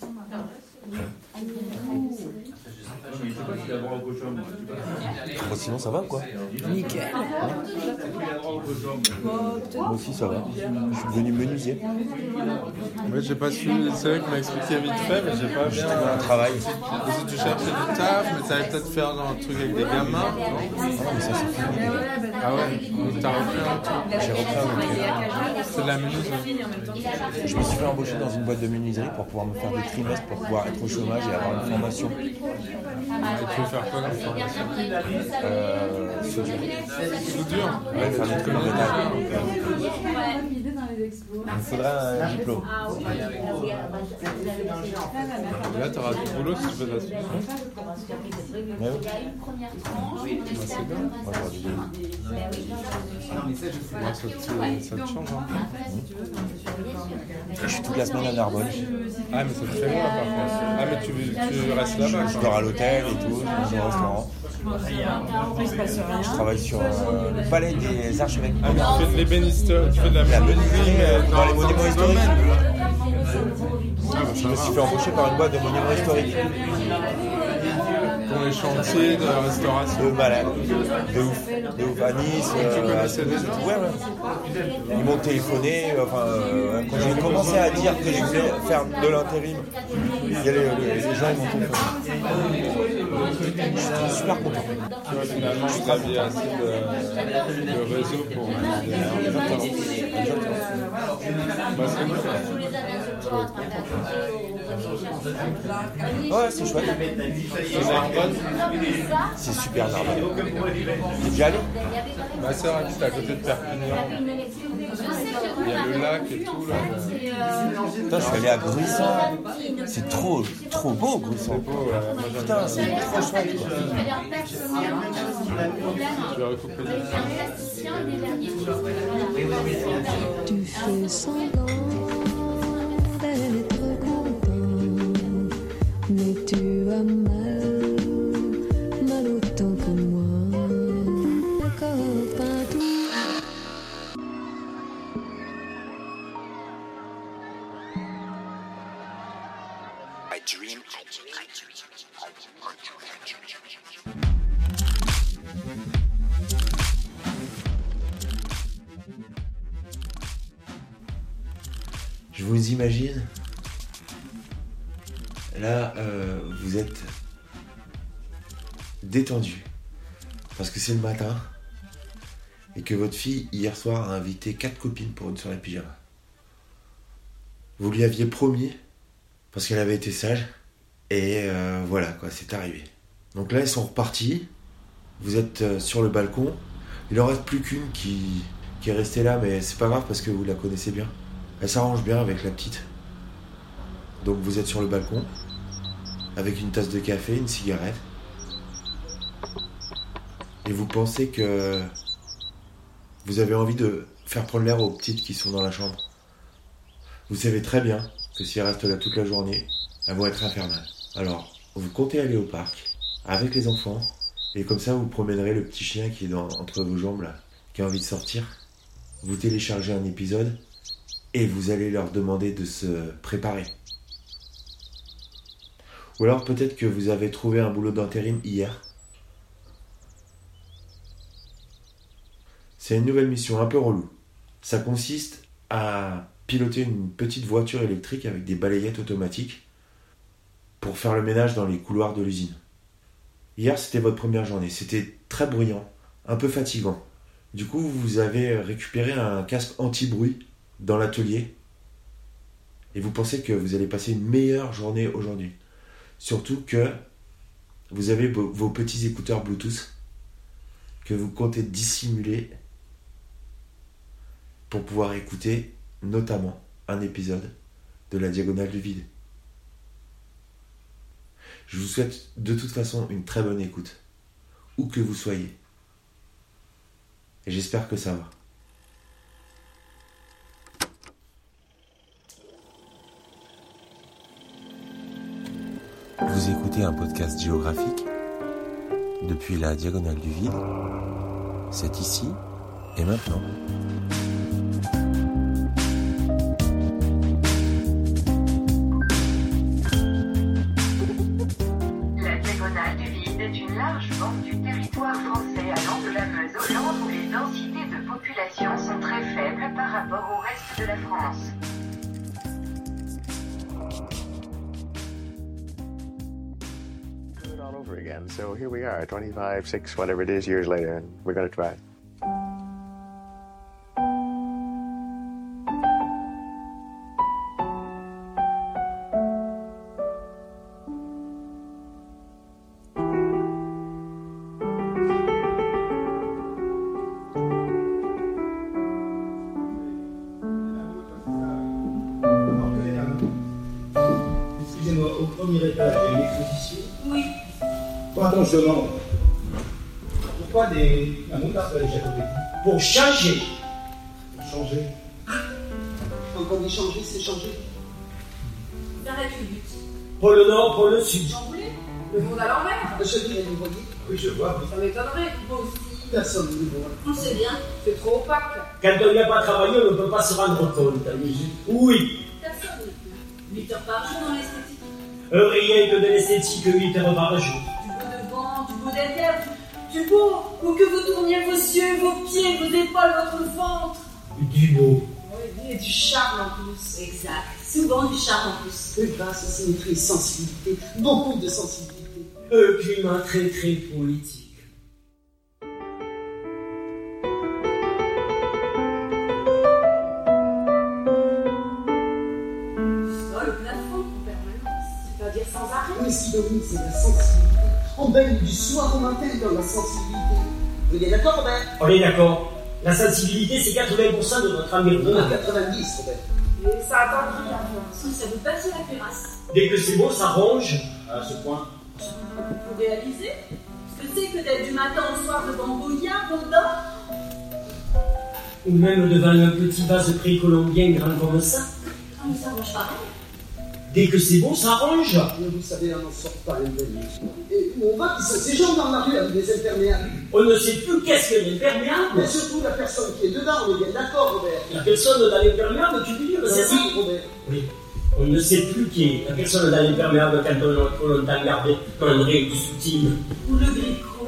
等着视 Sinon, ça va quoi Nickel. Moi aussi, ça va. Je suis devenu menuisier. Ouais, j'ai pas suivi, c'est vrai qu'il m'a expliqué vite fait, mais j'ai pas bien. Un travail. Parce que tu cherchais du taf, mais ça allait peut-être faire un truc avec des gamins, non? Ah non, mais ça, c'est fini. Ah ouais Donc t'as repris un truc? J'ai repris un métier. C'est de la menuiserie. Je me suis fait embaucher dans une boîte de menuiserie pour pouvoir me faire des trimestres, pour pouvoir être au chômage et avoir une formation. Et tu veux faire quoi Euh, soudure. Soudure Ouais, faire des. Il un diplôme. Là, t'auras du boulot si tu fais de la soudure. Mais oui. Bah, c'est bien. Moi, j'aurais dû donner. Ouais, ça, te, ça te change un peu. Je suis toute la semaine à Narbonne. Ah, mais c'est très loin par contre. Ah, mais tu, tu restes là-bas. Je dors à l'hôtel et tout, je au restaurant. Je travaille sur euh, le palais des archevêques. Ah, mais tu fais de l'ébéniste, tu fais de la La menuiserie, mais euh, dans les dans monuments historiques. Ah, bah, Je me suis fait embaucher par une boîte de monuments historiques. Pour les chantiers de restauration. De malade. De ouf. De ouf. À Nice. Tu euh, connaissais à- déjà Ouais, ouais. Ils m'ont téléphoné. Enfin, euh, quand j'ai commencé à dire que je voulais faire de l'intérim, il y a les, les- gens ils m'ont téléphoné. J'étais super content. Tu vois, finalement, vous aviez assez de, de réseau pour. Bah, c'est cool. Ouais, c'est chouette. C'est Narbonne. C'est super Narbonne. T'es déjà allé Ma soeur habite à côté de Perpignan. Il y a le lac et tout là. Putain, je suis allé à Gruissant. C'est trop, trop beau, j'aime Putain, c'est trop chouette. quoi. Je vais recouper Tu fais semblant le matin. Et que votre fille, hier soir, a invité quatre copines pour une soirée pyjama. Vous lui aviez promis. Parce qu'elle avait été sage. Et euh, voilà, quoi, c'est arrivé. Donc là, ils sont repartis. Vous êtes euh, sur le balcon. Il en reste plus qu'une qui, qui est restée là, mais c'est pas grave parce que vous la connaissez bien. Elle s'arrange bien avec la petite. Donc vous êtes sur le balcon, avec une tasse de café, une cigarette. Et vous pensez que vous avez envie de faire prendre l'air aux petites qui sont dans la chambre? Vous savez très bien que si elles restent là toute la journée, elles vont être infernales. Alors, vous comptez aller au parc avec les enfants, et comme ça vous promènerez le petit chien qui est entre vos jambes là, qui a envie de sortir. Vous téléchargez un épisode et vous allez leur demander de se préparer. Ou alors peut-être que vous avez trouvé un boulot d'intérim hier. C'est une nouvelle mission un peu relou. Ça consiste à piloter une petite voiture électrique avec des balayettes automatiques pour faire le ménage dans les couloirs de l'usine. Hier, c'était votre première journée. C'était très bruyant, un peu fatigant. Du coup, vous avez récupéré un casque anti-bruit dans l'atelier et vous pensez que vous allez passer une meilleure journée aujourd'hui. Surtout que vous avez vos, petits écouteurs Bluetooth que vous comptez dissimuler pour pouvoir écouter notamment un épisode de la diagonale du vide. Je vous souhaite de toute façon une très bonne écoute, où que vous soyez. Et j'espère que ça va. Vous écoutez un podcast géographique depuis la diagonale du vide. C'est ici et maintenant. densités de population sont très faibles par rapport au reste de la France. Do all over again. So here we are, 25, 6, whatever it is, years later, and we're going to try it. Je demande. Pourquoi des... la moutarde Pour changer. Pour changer. Quand on dit changer, c'est changer. J'arrête le but. Pour le nord, pour le sud. J'en voulais. Le monde à l'envers. Je dirais, vous voyez, Oui, je vois. oui. Ça m'étonnerait, vous aussi. personne ne voit. On sait bien, c'est trop opaque. Quand on n'y a pas travaillé, on ne peut pas se rendre compte. Oui. Personne ne peut. 8 heures par jour dans l'esthétique. Euh, rien que de l'esthétique, 8 heures par jour. Du beau devant, du beau derrière, du beau. Ou que vous tourniez vos yeux, vos pieds, vos épaules, votre ventre. Du beau. Oui, et du charme en plus. Exact. Souvent du charme en plus. Une grâce, symétrie, sensibilité, beaucoup de sensibilité. Un climat très très politique. Dans le plafond, en permanence. C'est-à-dire sans arrêt. Mais ce qui domine, c'est la sensibilité. On baigne du soir au matin dans la sensibilité. Vous êtes d'accord, Robert? On est d'accord. La sensibilité, c'est 80% de notre On environnement. a 90, Robert. Et ça attendrit la force. Ça vous passe la cuirasse. Dès que c'est beau, ça ronge. À ce point. Vous réalisez? Ce que c'est que d'être du matin au soir devant Goya, Rodin Ou même devant un petit vase précolombien grand comme ça. Dès que c'est beau, ça. Mais vous savez, on n'en sort pas. Et où on va, ces gens dans la rue avec des imperméables. On ne sait plus qu'est-ce que l'imperméable. Mais surtout la personne qui est dedans, on est bien d'accord, Robert. La personne dans l'imperméable, tu veux dire, c'est ça Oui, Robert. Oui. On ne sait plus qui est la personne dans l'imperméable quand on a trop longtemps gardé un rayon du soutien. Ou le gréco.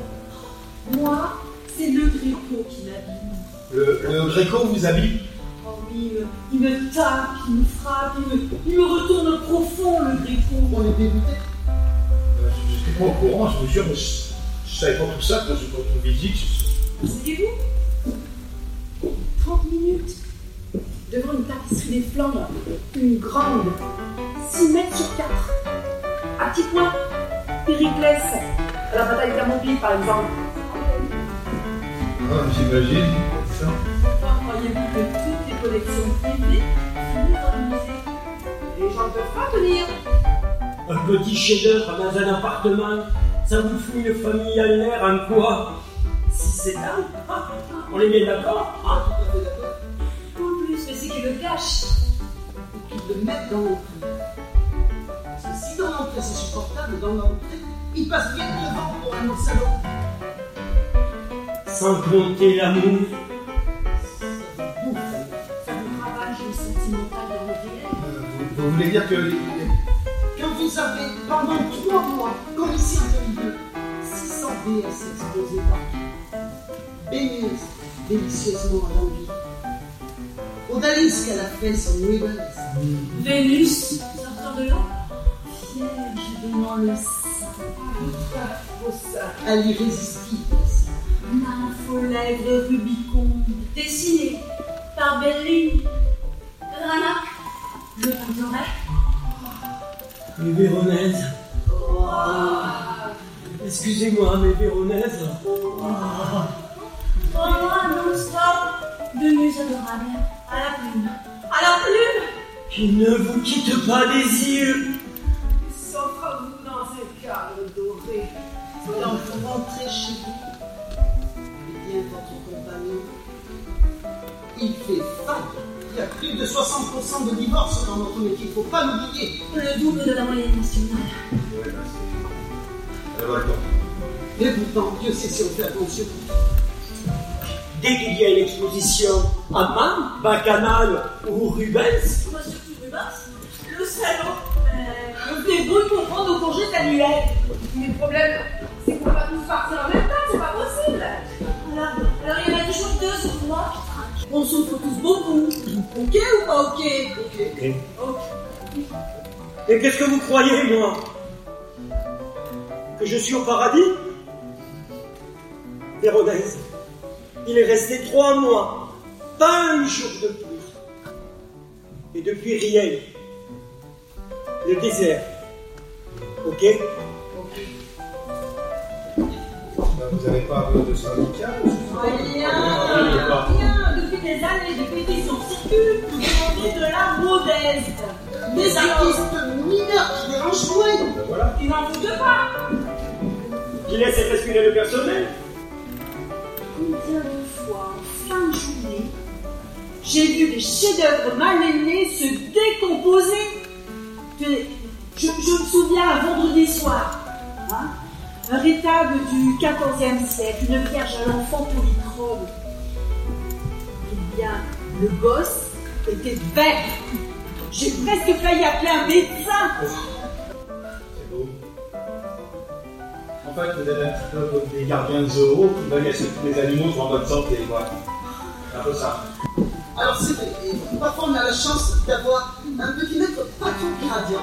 Moi, c'est le gréco qui m'abîme. Le, le Gréco vous habille il me, il me tape, il me frappe, il me, il me retourne profond, le gréco. On est dégoûté. Euh, Je n'étais pas au courant, je vous jure, mais je, je savais pas tout ça quand je quand on visite. Savez-vous 30 minutes devant une tapisserie des flammes, une grande, 6 mètres sur 4. À petit point, Périclès, à la bataille d'Hermopyle par exemple. Ah, j'imagine. ça. Enfin, croyez-vous que privées finissent dans le musée Les gens ne peuvent pas venir. Un petit chef-d'œuvre dans un appartement, ça vous fout une famille à l'air en quoi? 6-7 ans Ah, On est bien d'accord Ah. En plus, mais c'est qu'ils le cachent. Qu'ils le mettent dans l'entrée. Parce que si dans l'entrée c'est supportable, dans l'entrée, ils passent bien devant pour un autre salon. Sans compter l'amour. Vous, voulez dire que vous avez, pendant trois mois, comme ici en 2002, 600 DS exposés partout, baignez délicieusement à l'envie. Odalisque, elle a fait son ribbons. Vénus, sortant de là, vierge donnant le sein. À l'irrésistible. Lèvres Rubicon, dessinée par Bellini. Ranac, t'entendrai. Mes Véronaises. Excusez-moi, mes Véronaises. Oh, non-stop, de nuits adorables, à la plume, à la plume, Qui ne vous quitte pas des yeux. S'offre à vous dans un cadre doré. Quand vous rentrez chez vous, eh bien, votre compagnon, il fait faille. Il y a plus de 60% de divorces dans notre métier, il ne faut pas l'oublier. le double de la moyenne nationale. Mais pourtant, Dieu sait si on fait attention. Dès qu'il y a une exposition à Man, Bacchanal ou Rubens, Moi surtout Rubens, le salaud, euh, me fait brûler pour prendre au congé annuel. Mais le problème, c'est qu'on va tous partir en même temps, c'est pas possible. Alors, alors il y en a toujours deux sur moi. On souffre tous beaucoup. Ok ou pas ok Ok. Ok. Et qu'est-ce que vous croyez, moi? Que je suis au paradis? Véronèse, il est resté trois mois, pas un jour de plus. Et depuis rien. Le désert. Ok? Vous n'avez pas de syndicat Rien, Depuis des pétitions circulent pour demander de la modeste. Des artistes mineurs qui dérangent moins. Voilà. Tu n'en doutes pas. Qui laisse respirer le personnel Combien de fois, en fin de journée, j'ai vu des chefs-d'œuvre mal aimés se décomposer je, je- je me souviens un vendredi soir, hein, un rétable du XIVe siècle, une vierge à l'enfant polychrome. Le gosse était vert. J'ai presque failli appeler un médecin. C'est beau. En fait, vous êtes un petit peu comme des gardiens de zoo qui veulent que tous les animaux soient en bonne santé, quoi. C'est un peu ça. Alors c'est vrai, et parfois on a la chance d'avoir un petit maître pas trop gradient.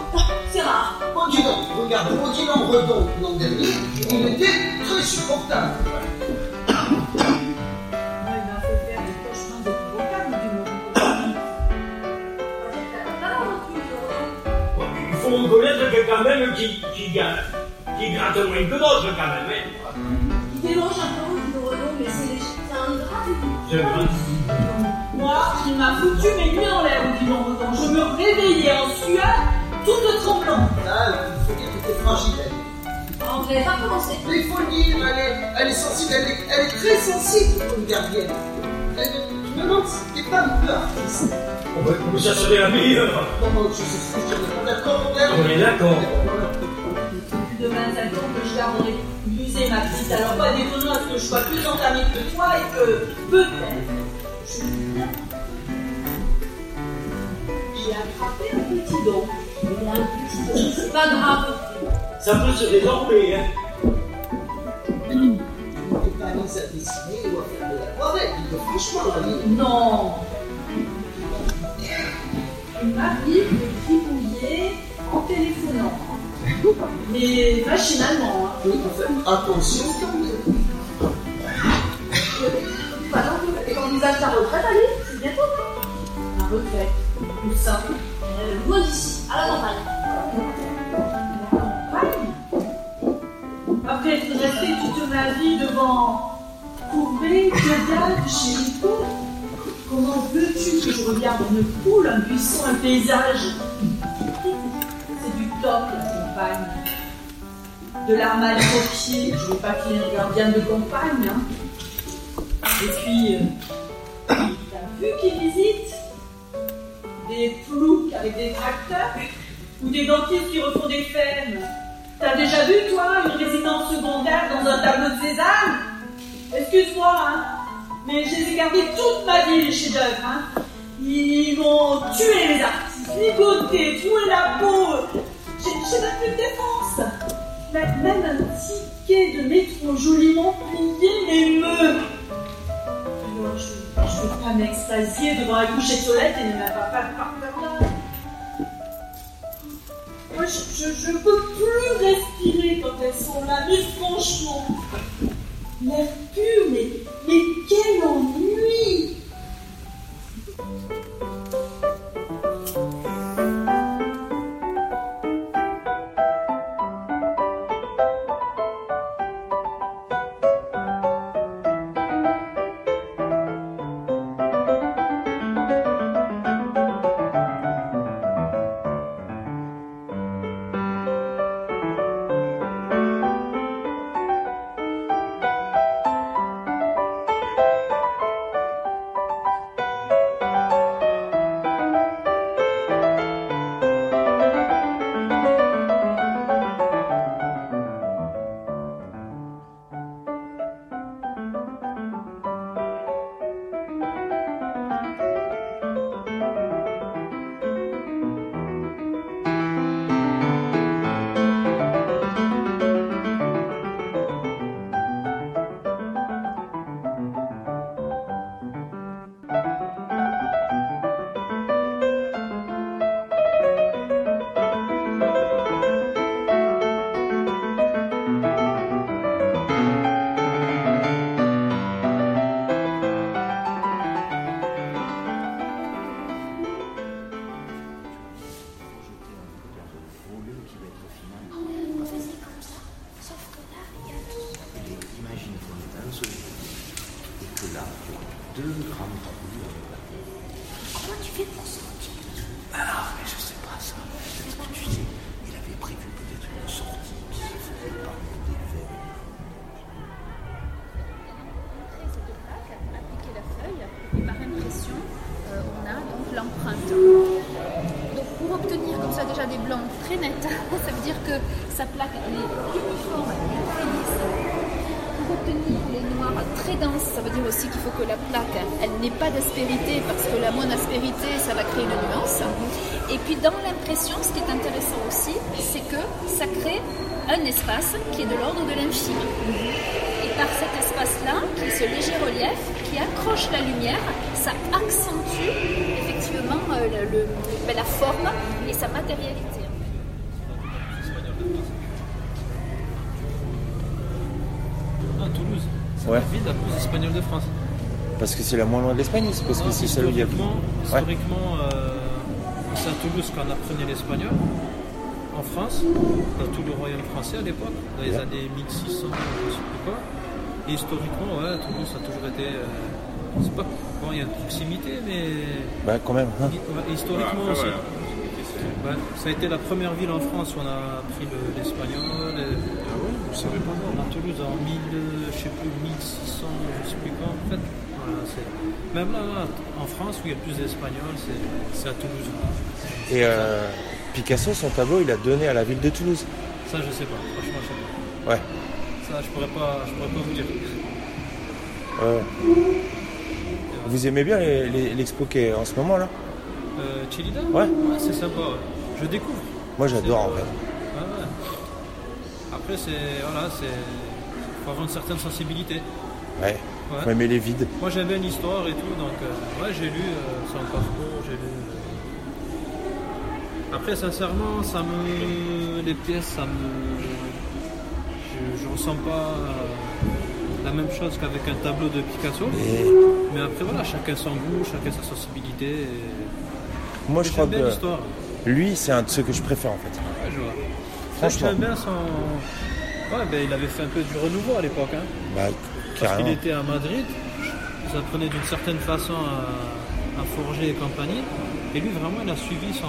C'est rare. Odilon, regarde, Odilon Redon l'an dernier, il était très supportable. Faut reconnaître quelqu'un même qui, qui, qui gratte moins que d'autres quand même. hein. Il dérange un peu le renom, mais c'est léger. C'est un gratitude. C'est vrai. Moi, il m'a foutu mes nuits en l'air au bilan redon. Je me réveillais en sueur, toute tremblante. Là, il faut dire que t'es fragile. elle. Alors, vous n'avez pas commencé. Mais il faut le dire, elle est, elle est sensible, elle est, elle est très sensible pour une gardienne. Elle, je me demande si t'es pas un peu artiste. Vous chercher la meilleure. On est d'accord, demain, ça tombe que je garderai musée ma petite. Alors, pas d'étonnant à ce que je sois plus entamée que toi et que peut-être je. J'ai attrapé un petit don. Un petit don, c'est pas grave. Ça peut se désorber. Hein. On peut pas mise à dessiner ou à faire de dis donc, franchement, la vie. Non. Il m'arrive de gribouiller en téléphonant. Mais machinalement. Hein. Oui, enfin, attention quand même. Voilà, et quand vous achetez la retraite, allez, c'est bientôt. La retraite, tout ça. Loin d'ici, à la campagne. La campagne Après être resté toute ma vie devant courbé, que chez les poules, comment veux-tu que je regarde une poule, un buisson, un paysage? C'est du top, la campagne. De l'arme au pied, je veux pas qu'il y ait un gardien de campagne, hein. Et puis, euh, t'as vu qui visite Des flouks avec des tracteurs? Ou des dentistes qui refont des fermes? T'as déjà vu, toi, une résidence secondaire dans un tableau de Cézanne? Excuse-moi, hein, mais je les ai gardés toute ma vie, les chefs-d'œuvre. Hein. Ils m'ont tué, les artistes, ligoté, troué la peau. J'ai même plus de défense. Même un ticket de métro joliment plié m'émeut. Alors, je ne veux pas m'extasier devant un coucher de soleil et ne pas par. Moi, je, je peux plus respirer quand elles sont là, mais franchement, l'air mais, mais quel ennui plaque elle n'ait pas d'aspérité parce que la moindre aspérité ça va créer une nuance. Et puis dans l'impression, ce qui est intéressant aussi, c'est que ça crée un espace qui est de l'ordre de l'infime. Et par cet espace-là, qui est ce léger relief, qui accroche la lumière, ça accentue effectivement euh, le- le- ben, la forme et sa matérialité. Ah, Toulouse. C'est Ouais. la ville la plus espagnole de France. Parce que c'est la moins loin de l'Espagne ou c'est parce que c'est celle où il y a plus Historiquement, Ouais. euh, c'est à Toulouse qu'on apprenait l'espagnol. En France, dans tout le royaume français à l'époque, dans les Ouais. années 1600, je sais plus quoi. Et historiquement, ouais, Toulouse ça a toujours été. euh, c'est pas. Bon, il y a une proximité, mais. Bah, quand même. hein. Historiquement Ouais, après, aussi. Ouais, ça a été la première ville en France où on a appris le- l'espagnol. et- Ah ouais, je savais pas. à Toulouse en 1000, euh, je sais plus, 1600, je sais plus quand. En fait, même là, en France où il y a plus d'Espagnols, c'est à Toulouse. Et euh, Picasso, son tableau, il a donné à la ville de Toulouse. Ça, je sais pas. Franchement, je sais pas. Ouais. Ça, je pourrais pas, je pourrais pas vous dire. Ouais. Vous aimez bien l'expo qui est en ce moment là? Euh, Chilida? Ouais. c'est sympa. ouais. Je découvre. Moi j'adore en fait. Ouais, ouais. Après, c'est voilà, c'est faut avoir une certaine sensibilité. Ouais. Ouais. Faut aimer les vides. Moi j'aime bien l'histoire et tout, donc euh, ouais, j'ai lu euh, son parcours, j'ai lu. euh. Après, sincèrement, ça me. Les pièces, ça me. Je, je ressens pas euh, la même chose qu'avec un tableau de Picasso. Mais après, voilà, chacun son goût, chacun sa sensibilité. et- moi je Mais crois bien que lui c'est un de ceux que je préfère en fait. Ouais, je vois. Franchement. J'aime bien son. Ouais, ben, il avait fait un peu du renouveau à l'époque. Hein. Bah Parce qu'il était à Madrid, ils apprenaient d'une certaine façon à, à forger et compagnie. Et lui, vraiment, il a suivi son.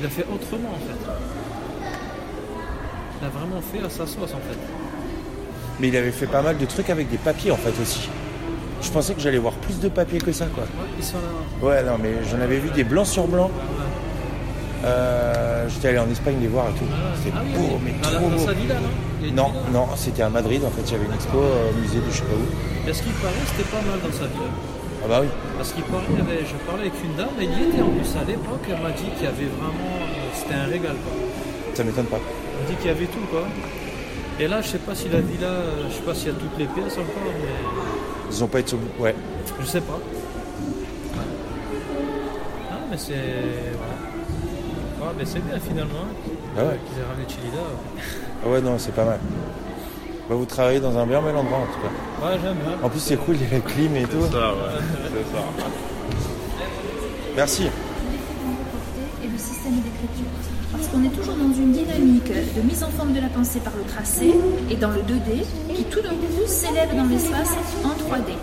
Il a fait autrement en fait. Il a vraiment fait à sa sauce en fait. Mais il avait fait pas mal de trucs avec des papiers en fait aussi. Je pensais que j'allais voir plus de papiers que ça quoi. Ouais, ils sont là. Ouais non mais j'en avais vu des blancs sur blanc. Euh, J'étais allé en Espagne les voir et tout. C'était Ah oui, beau, oui. mais Dans la- trop dans beau. sa villa, non une Non, non, c'était à Madrid en fait. Il y avait une expo au musée de je sais pas où. Et ce qu'il paraît, c'était pas mal dans sa villa. Ah bah oui. Parce qu'il paraît, il y avait- je parlais avec une dame, elle y était en plus à l'époque, elle m'a dit qu'il y avait vraiment. euh, C'était un régal quoi. Ça m'étonne pas. Elle m'a dit qu'il y avait tout quoi. Et là, je sais pas si la villa, euh, je sais pas s'il y a toutes les pièces encore, mais. Ils ont pas été au bout. Ouais. Je sais pas. Ah, mais c'est. Voilà. Ouais, mais c'est bien finalement. Ah ouais. Qu'ils aient ramené Chilida. Ah ouais non c'est pas mal. Bah, vous travaillez dans un bien bel endroit en tout cas. Ouais, j'aime bien. En plus c'est cool, il y a la clim et tout. Ça, ouais. C'est ça. Merci. et le système d'écriture. Parce qu'on est toujours dans une dynamique de mise en forme de la pensée par le tracé et dans le 2D qui tout d'un coup s'élève dans l'espace en 3D.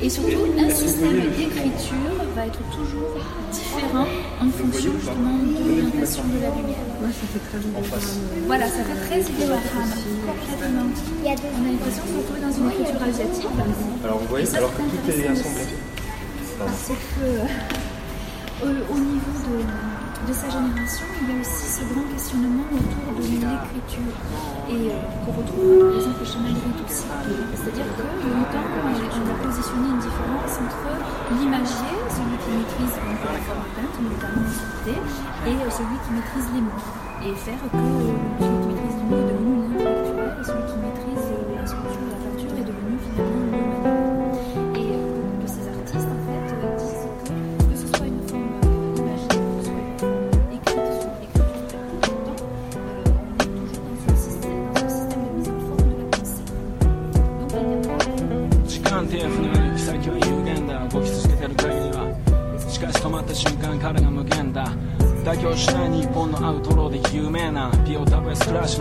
Et surtout, un système d'écriture va être toujours différent en fonction justement de l'orientation de la lumière. Voilà, ça fait très idéogramme, complètement. On a l'impression de se retrouver dans une écriture asiatique. Alors vous voyez, ça, alors que tout est assemblé. Parce que euh, au, au niveau de, de sa génération, il y a aussi ce grand questionnement autour de l'écriture et euh, qu'on retrouve par exemple chez aussi. C'est-à-dire que longtemps, on a, on a positionné une différence entre l'imagier, celui qui maîtrise donc, la forme peinte, notamment en sculpté, et euh, celui qui maîtrise les mots. Et faire que euh, celui qui maîtrise les est devenu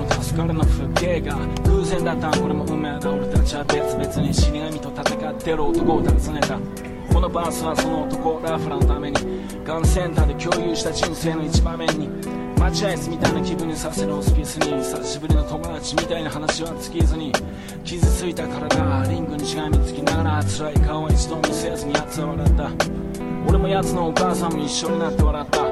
助かるの風景が偶然だったこれも運命だ。俺たちは別々に死神と戦ってる男を訪ねた。このバースはその男ラフラのためにガンセンターで共有した人生の一場面に待合室みたいな気分にさせるホスピースに久しぶりの友達みたいな話は尽きずに傷ついた体リングにしがみつきながら辛い顔は一度見せずに奴は笑った。俺も奴のお母さんも一緒になって笑った。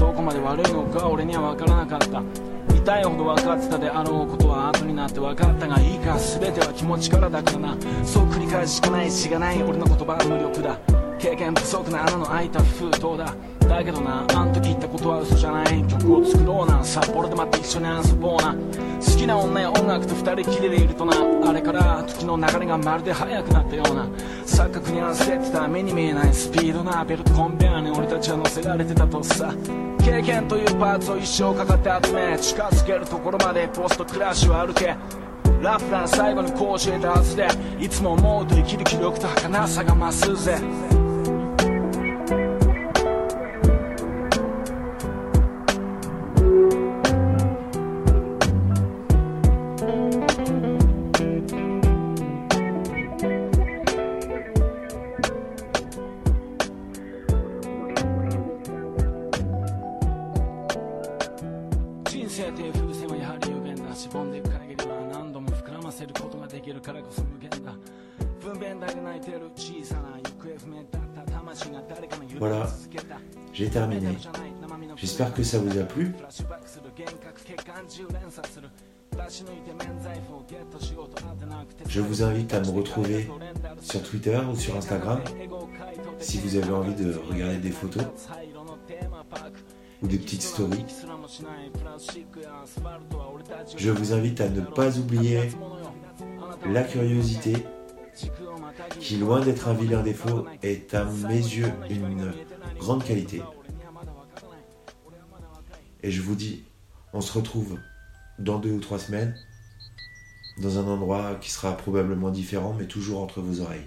どこまで悪いのか俺には分からなかった。痛いほど分かってたであろうことは後になって分かったがいいか全ては気持ちからだからな。そう繰り返ししかないしがない俺の言葉は無力だ。経験不足な穴の開いた封筒だ。だけどなあん時言ったことは嘘じゃない。曲を作ろうな。札幌でまた一緒に遊ぼうな。好きな女や音楽と二人きりでいるとな。あれから時の流れがまるで速くなったような。錯覚に焦ってた目に見えないスピードなベルトコンベアに俺たちは乗せられてたとさ。経験というパーツを一生かかって集め近づけるところまでポストクラッシュを歩け。ラフラン最後にこう教えたはずでいつも思うと生きる気力と儚さが増すぜ。人生という風船はやはり有限だしぼんでいく限りは何度も膨らませることができるからこそ無限だ分娩台で泣いてる小さな行方不明だった魂が誰かの指を Voilà, 続けた j'ai terminé. J'espère que ça vous a plu. フラッシュバックする幻覚血管中連鎖する出し抜いて免罪符をゲットしようとあてなくて Je vous invite à me retrouver sur Twitter ou sur Instagram si vous avez envie de regarder des photos ou des petites stories. Je vous invite à ne pas oublier la curiosité qui, loin d'être un vilain défaut, est à mes yeux une grande qualité. Et je vous dis, on se retrouve dans deux ou trois semaines dans un endroit qui sera probablement différent, mais toujours entre vos oreilles.